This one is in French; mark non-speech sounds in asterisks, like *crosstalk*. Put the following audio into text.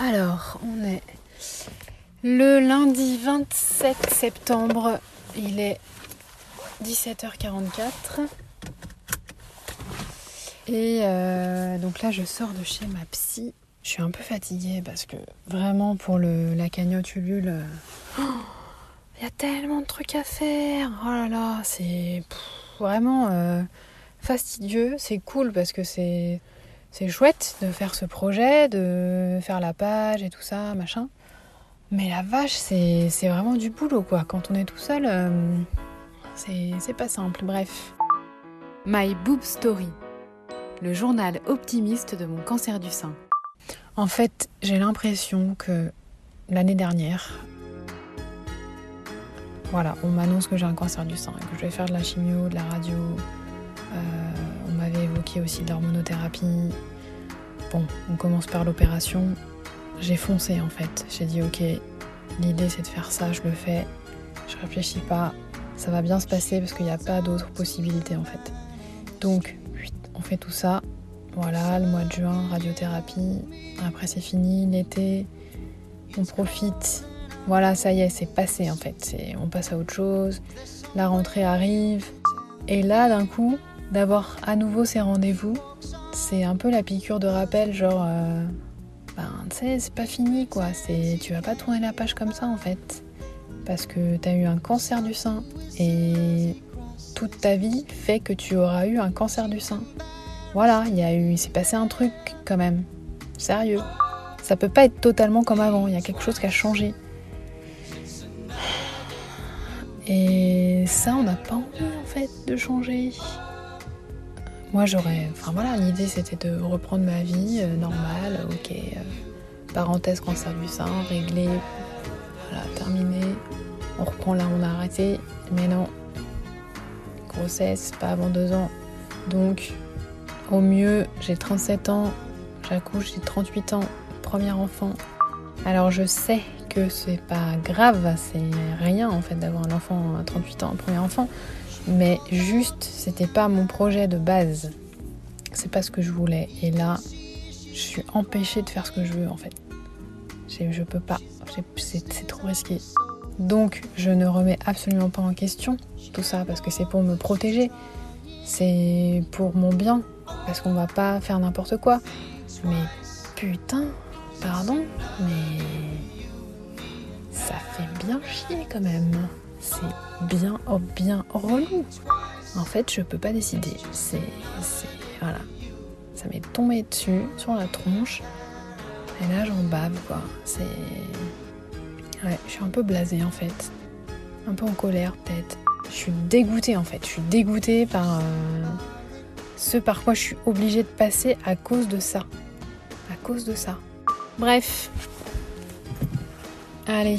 Alors, on est le lundi 27 septembre, il est 17h44. Et euh, donc là, je sors de chez ma psy. Je suis un peu fatiguée parce que vraiment pour le, la cagnotte Ulule, euh, il *gasps* y a tellement de trucs à faire. Oh là là, c'est vraiment euh, fastidieux. C'est cool parce que c'est c'est chouette de faire ce projet, de faire la page et tout ça, machin. Mais la vache, c'est vraiment du boulot quoi. Quand on est tout seul, euh, c'est pas simple. Bref. My Boob Story, le journal optimiste de mon cancer du sein. En fait, j'ai l'impression que l'année dernière, voilà, on m'annonce que j'ai un cancer du sein, que je vais faire de la chimio, de la radio. Euh, évoqué aussi de l'hormonothérapie. Bon, on commence par l'opération. J'ai foncé en fait. J'ai dit ok, l'idée c'est de faire ça, je le fais. Je réfléchis pas. Ça va bien se passer parce qu'il n'y a pas d'autres possibilités en fait. Donc, on fait tout ça. Voilà, le mois de juin, radiothérapie. Après c'est fini, l'été. On profite. Voilà, ça y est, c'est passé en fait. On passe à autre chose. La rentrée arrive. Et là, d'un coup, d'avoir à nouveau ces rendez-vous, c'est un peu la piqûre de rappel, genre, euh, ben, tu sais, c'est pas fini quoi. C'est, tu vas pas tourner la page comme ça en fait, parce que t'as eu un cancer du sein et toute ta vie fait que tu auras eu un cancer du sein. Voilà, il y a eu, il s'est passé un truc quand même, sérieux. Ça peut pas être totalement comme avant. Il y a quelque chose qui a changé. Et ça, on n'a pas envie en fait de changer. Moi, j'aurais. Enfin voilà, l'idée c'était de reprendre ma vie euh, normale, ok. Euh, parenthèse cancer du sein, réglé, voilà, terminé. On reprend là, on a arrêté. Mais non, grossesse, pas avant deux ans. Donc, au mieux, j'ai 37 ans, j'accouche, j'ai 38 ans, premier enfant. Alors je sais que c'est pas grave, c'est rien en fait d'avoir un enfant à 38 ans, premier enfant, mais juste c'était pas mon projet de base. C'est pas ce que je voulais. Et là, je suis empêchée de faire ce que je veux en fait. Je peux pas, c'est trop risqué. Donc je ne remets absolument pas en question tout ça parce que c'est pour me protéger, c'est pour mon bien, parce qu'on va pas faire n'importe quoi. Mais putain, pardon, mais ça fait bien chier quand même. C'est bien, oh, bien relou. En fait, je peux pas décider. C'est, voilà, ça m'est tombé dessus sur la tronche. Et là, j'en bave quoi. C'est, ouais, je suis un peu blasée en fait, un peu en colère peut-être. Je suis dégoûtée en fait. Je suis dégoûtée par euh, ce par quoi je suis obligée de passer à cause de ça. À cause de ça. Bref. Allez.